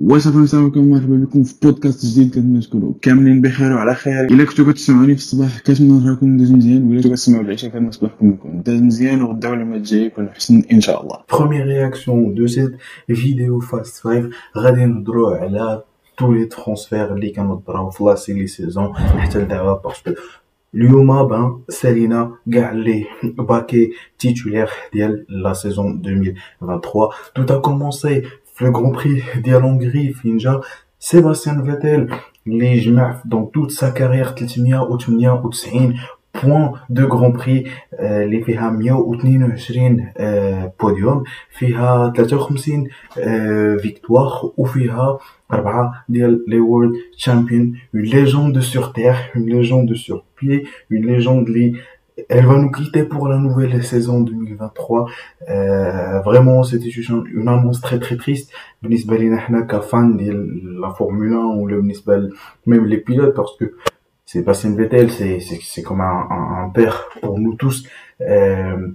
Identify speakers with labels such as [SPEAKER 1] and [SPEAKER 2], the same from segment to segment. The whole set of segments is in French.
[SPEAKER 1] وصافي السلام عليكم مرحبا بكم في بودكاست جديد كنتمنى تكونوا كاملين بخير وعلى خير. إلا كنتو كتسمعوني في الصباح كنتمنى نهاركم داز مزيان. ولا كنتو كتسمعوا العشاء كنتمنى صباحكم يكون داز مزيان وغدا ما الجاي يكون أحسن إن شاء الله.
[SPEAKER 2] Première réaction de cette vidéo Fast 5 غادي نهضروا على tous les transferts اللي طراو في لا سيلي سيزون حتى لدابا باسكو اليوم بان سالينا كاع لي باكي تيتولير ديال لا سيزون 2023 tout a commencé في le Grand Prix ديال هونغري فين جا سيباستيان فيتيل اللي جمع dans toute sa carrière 398 بوان دو غران بري اللي فيها 122 بوديوم فيها 53 فيكتوار وفيها أربعة ديال لي وورلد تشامبيون اون ليجوند سور تير اون ليجوند سور بيي اون ليجوند اللي elle va nous quitter pour la nouvelle saison 2023 euh, vraiment c'était une, une annonce très très triste بالنسبه لينا حنا كفان ديال لا فورمولا 1 ولا بالنسبه même les pilotes parce que Sébastien Vettel, c'est, c'est, c'est comme un, un, un, père pour nous tous. Euh,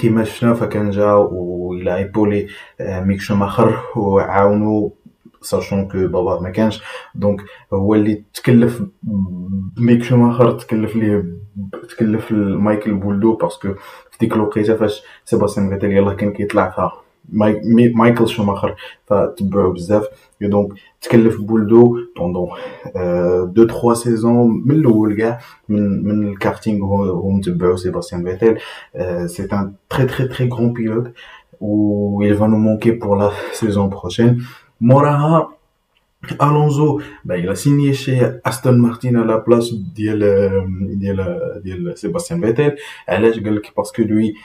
[SPEAKER 2] كيما شفنا فكان جا وإلا ايبولي ميك شوماخر وعاونو ساشون كو بابا ما كانش دونك هو اللي تكلف ميك شوماخر تكلف ليه تكلف مايكل بولدو باسكو في ديك الوقيته فاش سيباستيان فيتيل يلاه كان كيطلع فيها مايكل شوماخر فتبعو بزاف دونك تكلف بولدو بوندون دو تخوا سيزون من الأول كاع من من الكارتينغ هو متبعو سيباستيان فيتيل سي ان تري تري تري غران بيلوت و il va nous manquer pour la saison prochaine. Moraha, Alonso, ben, il a signé chez Aston Martin à la place de euh, euh, Sébastien Vettel. Elle parce que lui,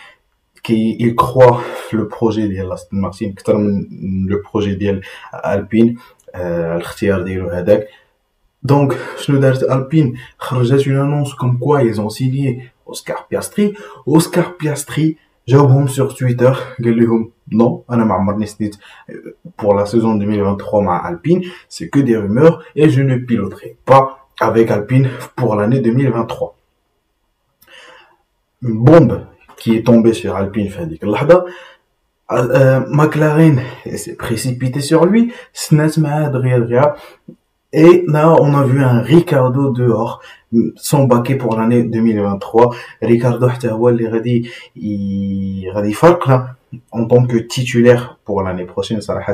[SPEAKER 2] qui, il croit le projet de Aston Martin, le projet de Alpine, euh, le donc, Schneider Alpine, j'ai une annonce comme quoi ils ont signé Oscar Piastri. Oscar Piastri, اوسكار بياستري اوسكار بياستري جاوبهم سور تويتر قال لهم نو انا ما عمرني سنيت pour la saison 2023 مع Alpine c'est que des rumeurs et je ne piloterai pas avec Alpine pour l'année 2023 une bombe qui est tombé sur Alpine في هذيك اللحظة McLaren s'est précipité sur lui سنات معاه دغيا دغيا et là on a vu un Ricardo dehors s'embarquer pour l'année 2023 Ricardo حتى هو اللي غادي غادي يفرقنا en tant que titulaire pour l'année prochaine صراحة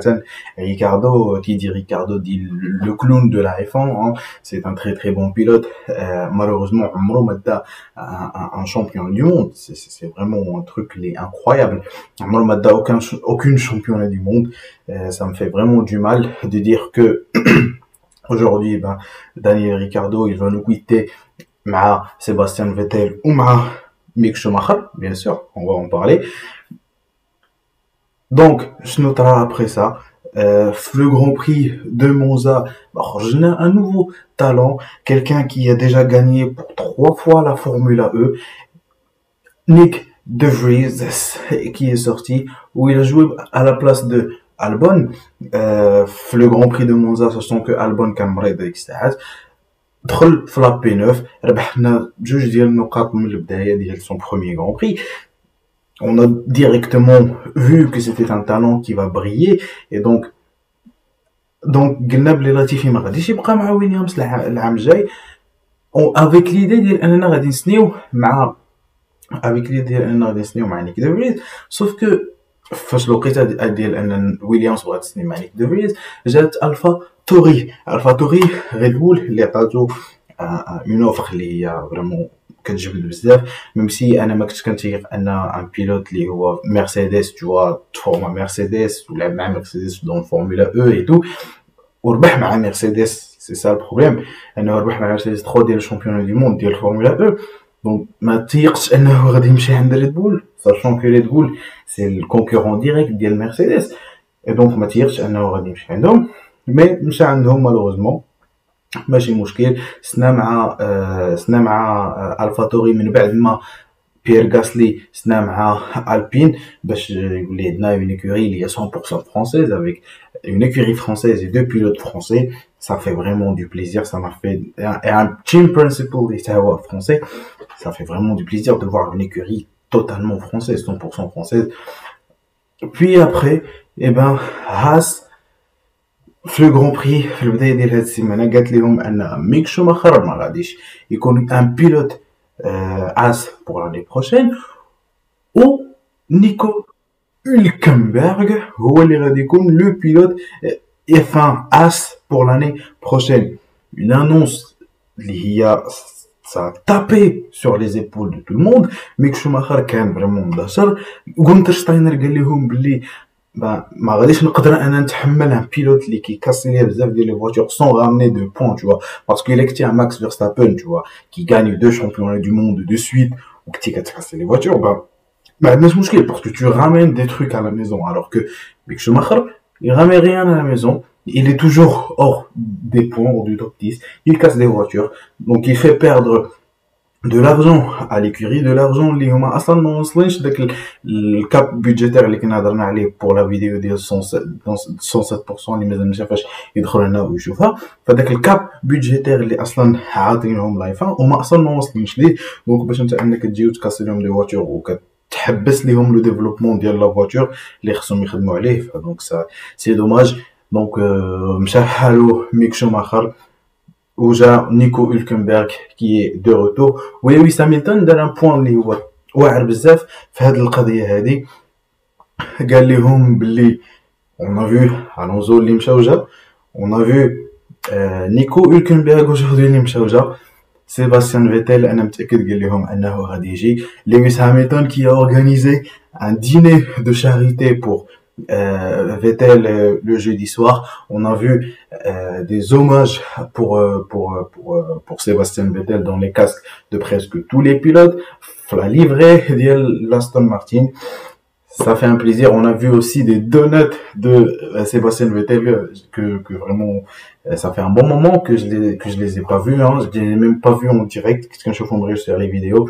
[SPEAKER 2] Ricardo qui dit Ricardo dit le clown de la F1 hein. c'est un très très bon pilote euh, malheureusement عمره ما دا un, un champion du monde c'est vraiment un truc les incroyable عمره ما دا aucun aucune championne du monde euh, ça me fait vraiment du mal de dire que Aujourd'hui, ben, Daniel Ricardo, il va nous quitter. Ma Sébastien Vettel ou ma Mick Schumacher, bien sûr, on va en parler. Donc, je noterai après ça, euh, le Grand Prix de Monza, je n'ai un nouveau talent, quelqu'un qui a déjà gagné pour trois fois la Formule E, Nick De Vries, qui est sorti, où il a joué à la place de Albon, euh, le Grand Prix de Monza, sachant que Albon كان مريض ديك الساعات دخل في لا بي 9 ربحنا جوج ديال النقاط من البدايه ديال son premier Grand Prix on a directement vu que c'était un talent qui va briller et donc donc قلنا بلي لاتيفي ما غاديش يبقى مع ويليامز العام الجاي افيك ليدي ديال اننا غادي نسنيو مع افيك ليدي ديال اننا غادي نسنيو مع نيك دوفريز سوف كو فاش الوقيته ديال أن ويليامز بغات تسني مع نيك دوفريز جات ألفا توري. ألفا توري ريد بول اللي عطاتو اون اوفر اللي هي فريمون كتجبد بزاف. ميم سي أنا ما كنتش كنتيق أن ان بيلوت اللي هو مرسيدس توا تفورما مرسيدس ولعب مع مرسيدس دون فورمولا أو اي تو وربح مع مرسيدس سي سا البروبليم أنه ربح مع مرسيدس 3 ديال الشامبيون دي موند ديال الفورمولا أو دونك ما تيقتش انه غادي يمشي عند ريد بول ساشون كو ريد بول سي الكونكورون ديريكت ديال مرسيدس اي دونك ما تيقتش انه غادي يمشي عندهم مي مشى عندهم مالوغوزمون ماشي مشكل. سنا مع آه سنا مع آه الفاتوري من بعد ما بيير غاسلي سنا مع البين باش يقول لي عندنا اون écurie اللي هي 100% française avec une écurie française et deux pilotes français ça fait vraiment du plaisir ça m'a fait et un team principal اللي حتى هو français ça fait vraiment du plaisir de voir une écurie totalement française 100% française puis après et eh ben Haas في لو غران بري في البدايه ديال هاد السيمانه قالت لهم ان ميك شوماخر ما غاديش يكون ان بيلوت Euh, as pour l'année prochaine, ou Nico Hülkenberg, le pilote F1 As pour l'année prochaine. Une annonce, il a ça a tapé sur les épaules de tout le monde. Mick Schumacher, quand même vraiment Gunther Steiner, ما غاديش نقدر انا نتحمل ان بيلوت اللي كيكاسي ليا بزاف ديال لي فواتور سون رامني دو بوين tu vois parce que il a Max Verstappen tu vois qui gagne deux championnats du monde de suite ou qui casse les voitures bah ما عندناش مشكل parce que tu ramènes des trucs à la maison alors que Mick Schumacher il ramène rien à la maison il est toujours hors des points, hors du top 10. Il casse des voitures. Donc, il fait perdre de l'argent à l'écurie, de l'argent اللي هما أصلا ما وصلنش داك الكاب بودجيتير اللي كنا هضرنا عليه بور لا فيديو ديال 107% اللي مازال ما شافهاش يدخل هنا ويشوفها فداك الكاب بودجيتير اللي أصلا عاطينهم لايفا هما أصلا ما وصلنش ليه دونك باش انت انك تجي وتكاسي لهم دي فواتور وكت تحبس لهم لو ديفلوبمون ديال لا فواتور اللي خصهم يخدموا عليه دونك سي دوماج دونك مشى حالو ميك شوماخر وجا نيكو هولكنبرغ كي دو روتور ولويس هاميلتون دار ان بوان اللي هو واعر بزاف في هاد القضية هادي قال لهم بلي اون فيو الونزو اللي مشى وجا اون فيو نيكو هولكنبرغ وجودي اللي مشى وجا سيباستيان فيتيل أنا متاكد قال لهم انه غادي يجي لويس هاميلتون كي اورغانيزي ان ديني دو شاريتي بور euh, Vettel euh, le jeudi soir. On a vu euh, des hommages pour, euh, pour, pour, euh, pour Sébastien Vettel dans les casques de presque tous les pilotes. La livrée l'Aston Martin. Ça fait un plaisir. On a vu aussi des donuts de Sébastien Vettel que, que vraiment ça fait un bon moment que je les que je les ai pas vus. Hein. Je les ai même pas vus en direct. Qu'est-ce que je fais sur les vidéos.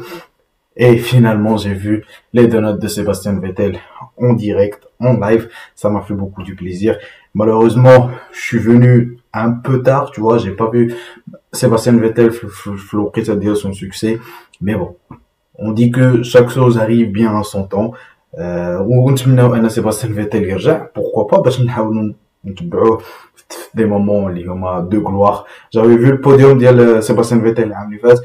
[SPEAKER 2] Et finalement, j'ai vu les donuts de Sébastien Vettel en direct, en live. Ça m'a fait beaucoup du plaisir. Malheureusement, je suis venu un peu tard, tu vois, j'ai pas vu Sébastien Vettel floquer dire son succès. Mais bon, on dit que chaque chose arrive bien en son temps. Euh, ونتمناو Sébastien Vettel يرجع pourquoi pas باش نحاولوا نتبعوه des moments اللي هما de gloire j'avais vu le podium ديال Sébastien Vettel العام اللي فات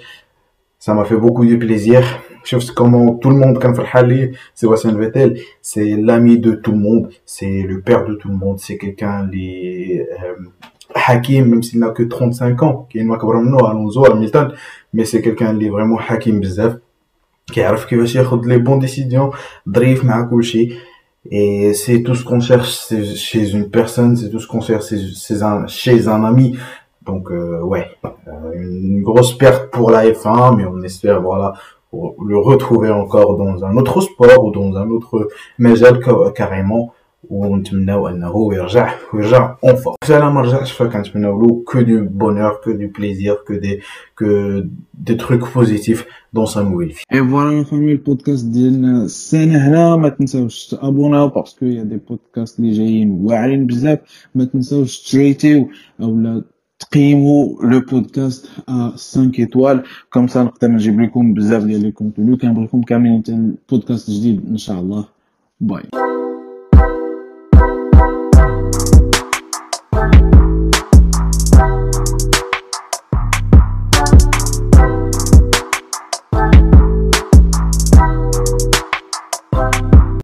[SPEAKER 2] ça m'a fait beaucoup de plaisir. Je sais comment tout le monde, comme Farhali, Sébastien Vettel, c'est l'ami de tout le monde, c'est le père de tout le monde, c'est quelqu'un, les, euh, Hakim, même s'il n'a que 35 ans, qui est Alonso, Hamilton, mais c'est quelqu'un, qui est vraiment Hakim Bzaf, qui arrive, qui va chercher les bonnes décisions, drive, Mahakushi, et c'est tout ce qu'on cherche chez une personne, c'est tout ce qu'on cherche chez un ami, donc euh, ouais euh, une grosse perte pour la F1 mais on espère voilà le retrouver encore dans un autre sport ou dans un autre مجال carrément ونتمناو انه يرجع ويرجع اون فور انا ما رجعش فكنتمناو له que du bonheur que du plaisir que des que des trucs positifs dans sa nouvelle vie
[SPEAKER 1] et voilà فامي البودكاست ديالنا السنه هنا ما تنساوش تابوناو باسكو يا دي بودكاست اللي جايين واعرين بزاف ما تنساوش تريتيو اولا تقيموا لو بودكاست ا 5 ايطوال كوم سا نقدر نجيب لكم بزاف ديال لي كونتوني كنبغيكم كاملين بودكاست جديد ان شاء الله باي